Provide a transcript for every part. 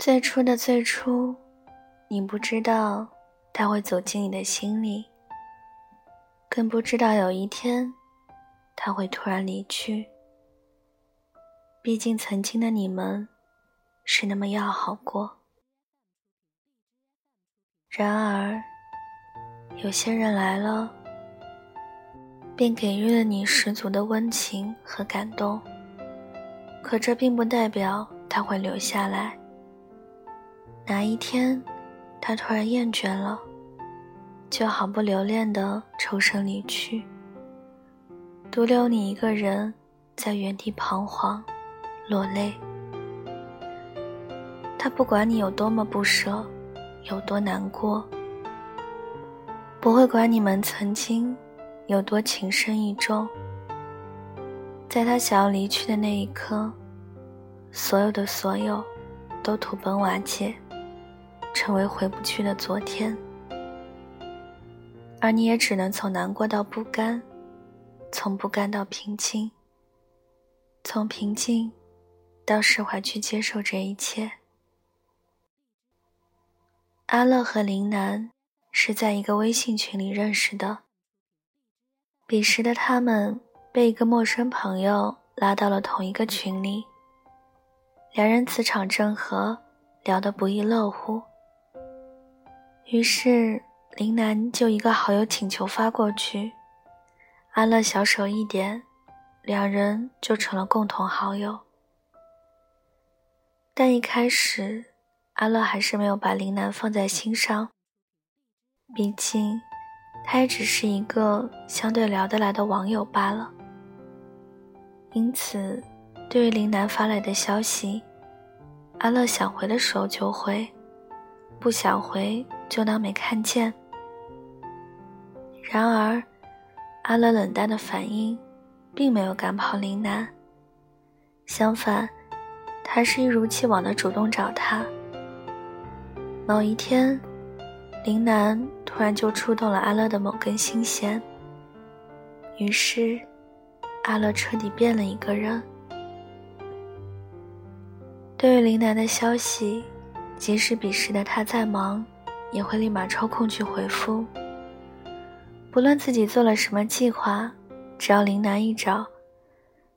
最初的最初，你不知道他会走进你的心里，更不知道有一天他会突然离去。毕竟曾经的你们是那么要好过。然而，有些人来了，便给予了你十足的温情和感动。可这并不代表他会留下来。哪一天，他突然厌倦了，就毫不留恋地抽身离去，独留你一个人在原地彷徨。落泪，他不管你有多么不舍，有多难过，不会管你们曾经有多情深意重。在他想要离去的那一刻，所有的所有，都土崩瓦解，成为回不去的昨天，而你也只能从难过到不甘，从不甘到平静，从平静。到释怀去接受这一切。阿乐和林楠是在一个微信群里认识的。彼时的他们被一个陌生朋友拉到了同一个群里，两人磁场正合，聊得不亦乐乎。于是林楠就一个好友请求发过去，阿乐小手一点，两人就成了共同好友。但一开始，阿乐还是没有把林楠放在心上。毕竟，他也只是一个相对聊得来的网友罢了。因此，对于林楠发来的消息，阿乐想回的时候就回，不想回就当没看见。然而，阿乐冷淡的反应，并没有赶跑林楠，相反。他是一如既往的主动找他。某一天，林楠突然就触动了阿乐的某根心弦，于是，阿乐彻底变了一个人。对于林楠的消息，即使彼时的他再忙，也会立马抽空去回复。不论自己做了什么计划，只要林楠一找，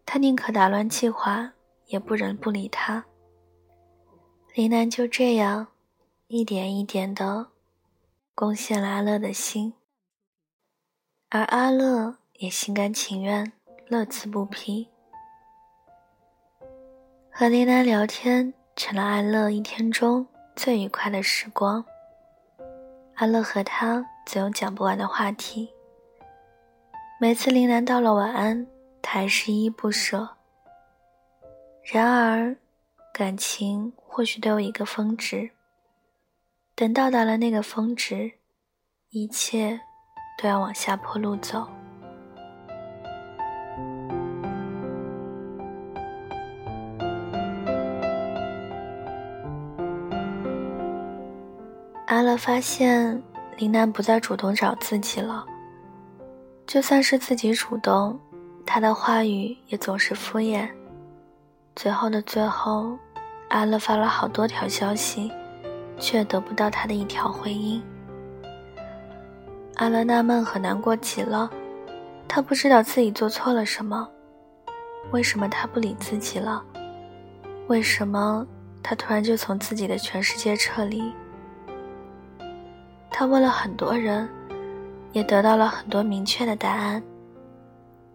他宁可打乱计划。也不忍不理他。林楠就这样一点一点的攻陷了阿乐的心，而阿乐也心甘情愿，乐此不疲。和林楠聊天成了阿乐一天中最愉快的时光。阿乐和他总有讲不完的话题。每次林楠道了晚安，他还是依依不舍。然而，感情或许都有一个峰值。等到达了那个峰值，一切都要往下坡路走。阿乐发现林楠不再主动找自己了，就算是自己主动，他的话语也总是敷衍。最后的最后，阿乐发了好多条消息，却得不到他的一条回应。阿乐纳闷和难过极了，他不知道自己做错了什么，为什么他不理自己了？为什么他突然就从自己的全世界撤离？他问了很多人，也得到了很多明确的答案，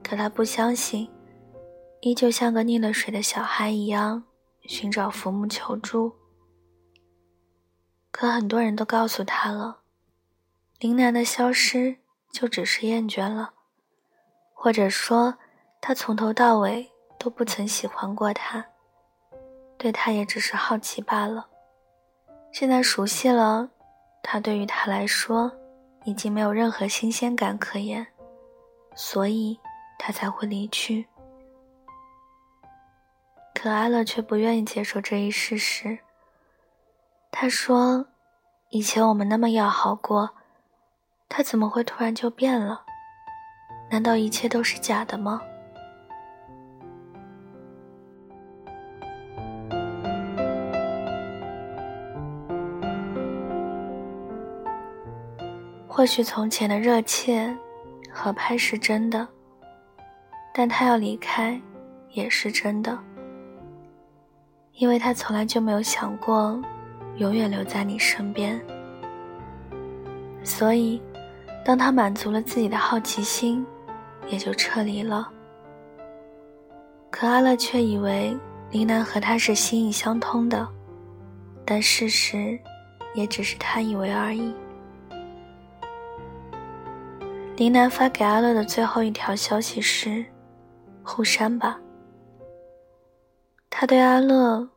可他不相信。依旧像个溺了水的小孩一样寻找浮木求助，可很多人都告诉他了，林楠的消失就只是厌倦了，或者说他从头到尾都不曾喜欢过他，对他也只是好奇罢了。现在熟悉了，他对于他来说已经没有任何新鲜感可言，所以他才会离去。可阿乐却不愿意接受这一事实。他说：“以前我们那么要好过，他怎么会突然就变了？难道一切都是假的吗？”或许从前的热切合拍是真的，但他要离开也是真的，因为他从来就没有想过永远留在你身边。所以，当他满足了自己的好奇心，也就撤离了。可阿乐却以为林南和他是心意相通的，但事实也只是他以为而已。林南发给阿乐的最后一条消息是：“互删吧。”他对阿乐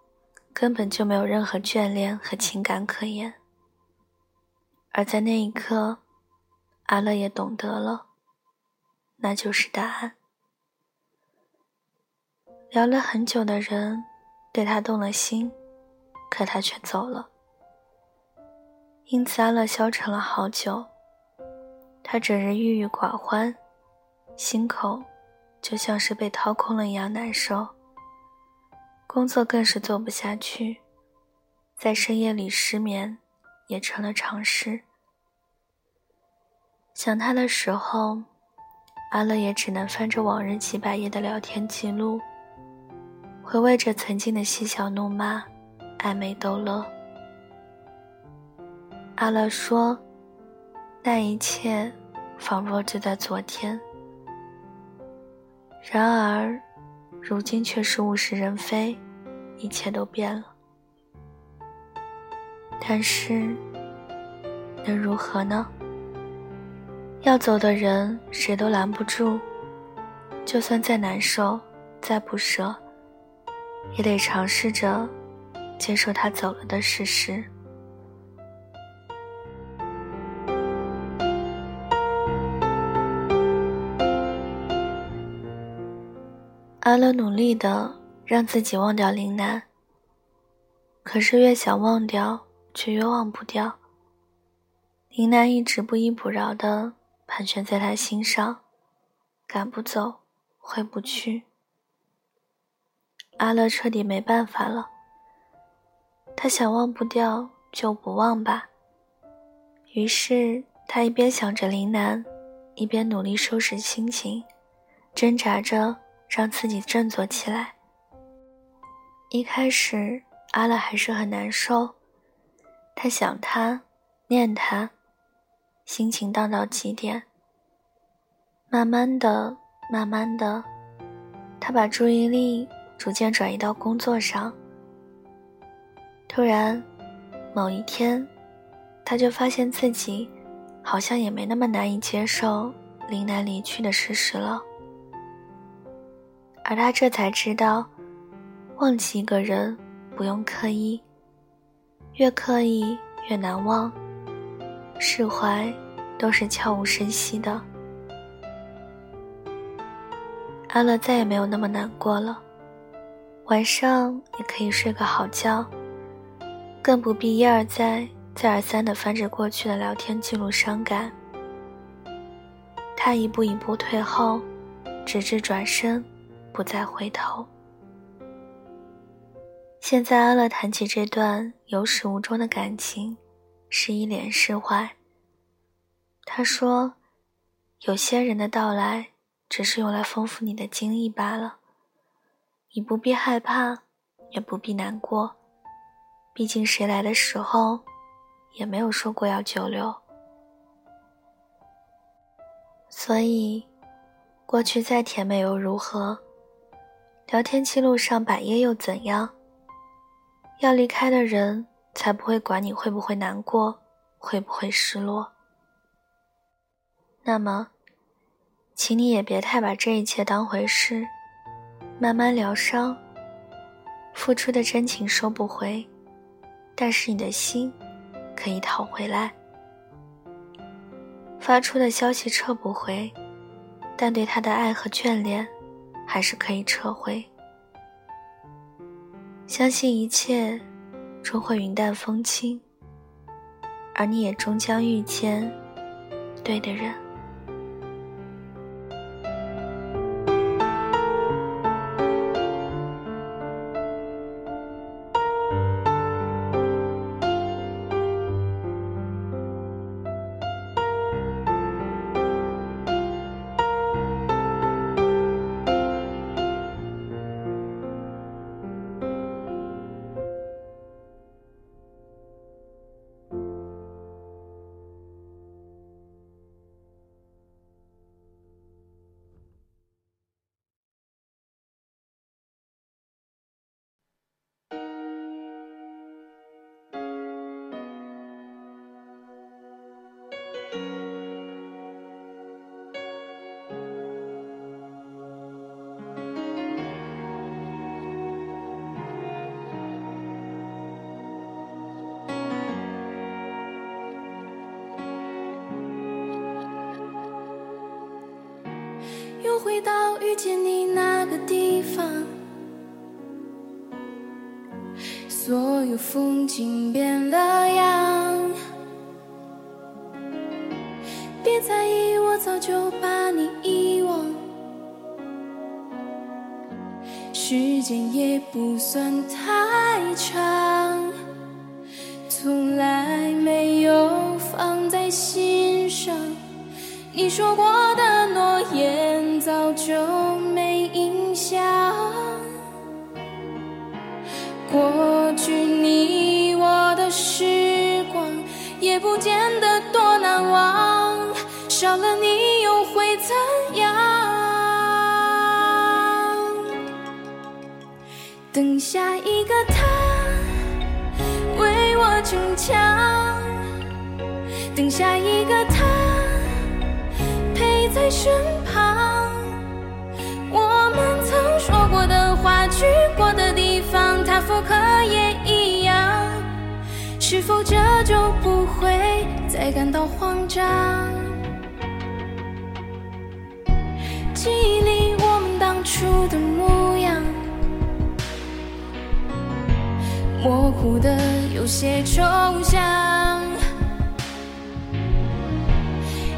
根本就没有任何眷恋和情感可言。而在那一刻，阿乐也懂得了，那就是答案。聊了很久的人，对他动了心，可他却走了。因此，阿乐消沉了好久。他整日郁郁寡欢，心口就像是被掏空了一样难受。工作更是做不下去，在深夜里失眠也成了常事。想他的时候，阿乐也只能翻着往日几百页的聊天记录，回味着曾经的嬉笑怒骂、暧昧逗乐。阿乐说：“那一切。”仿若就在昨天，然而，如今却是物是人非，一切都变了。但是，能如何呢？要走的人，谁都拦不住。就算再难受，再不舍，也得尝试着接受他走了的事实。阿乐努力的让自己忘掉林南，可是越想忘掉，却越忘不掉。林南一直不依不饶的盘旋在他心上，赶不走，回不去。阿乐彻底没办法了，他想忘不掉就不忘吧。于是他一边想着林南，一边努力收拾心情，挣扎着。让自己振作起来。一开始，阿乐还是很难受，他想他，念他，心情荡到极点。慢慢的，慢慢的，他把注意力逐渐转移到工作上。突然，某一天，他就发现自己好像也没那么难以接受林南离去的事实了。而他这才知道，忘记一个人不用刻意，越刻意越难忘，释怀都是悄无声息的。阿乐再也没有那么难过了，晚上也可以睡个好觉，更不必一而再、再而三的翻着过去的聊天记录伤感。他一步一步退后，直至转身。不再回头。现在阿乐谈起这段有始无终的感情，是一脸释怀。他说：“有些人的到来，只是用来丰富你的经历罢了。你不必害怕，也不必难过。毕竟谁来的时候，也没有说过要久留。所以，过去再甜美又如何？”聊天记录上百页又怎样？要离开的人才不会管你会不会难过，会不会失落。那么，请你也别太把这一切当回事，慢慢疗伤。付出的真情收不回，但是你的心可以讨回来。发出的消息撤不回，但对他的爱和眷恋。还是可以撤回。相信一切终会云淡风轻，而你也终将遇见对的人。所有风景变了样。别在意，我早就把你遗忘，时间也不算太长，从来没有放在心上。你说过的诺言早就没印象，过也不见得多难忘，少了你又会怎样？等下一个他为我逞强，等下一个他陪。在身旁，是否这就不会再感到慌张？记忆里我们当初的模样，模糊的有些抽象。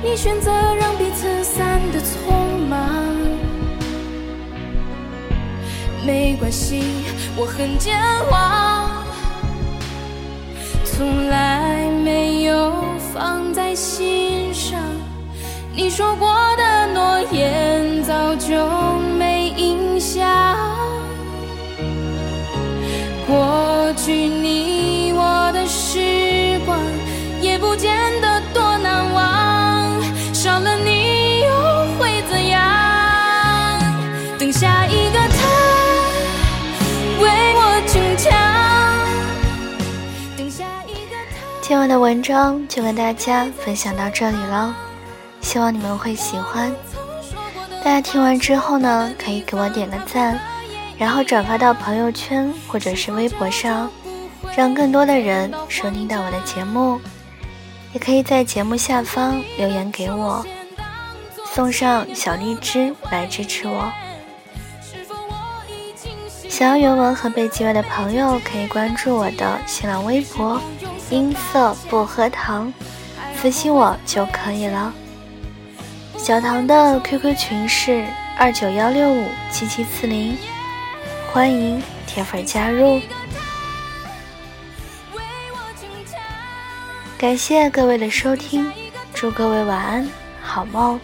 你选择让彼此散得匆忙，没关系，我很健忘，从来没有放在心上。你说过的诺言早就没印象，过去你晚的文章就跟大家分享到这里了，希望你们会喜欢。大家听完之后呢，可以给我点个赞，然后转发到朋友圈或者是微博上，让更多的人收听到我的节目。也可以在节目下方留言给我，送上小荔枝来支持我。想要原文和背景乐的朋友，可以关注我的新浪微博“音色薄荷糖”，私信我就可以了。小唐的 QQ 群是二九幺六五七七四零，欢迎铁粉加入。感谢各位的收听，祝各位晚安，好梦。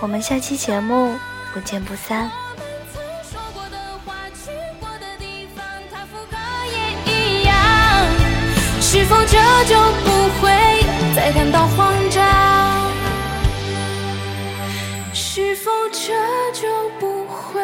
我们下期节目不见不散。是否这就不会再感到慌张？是否这就不会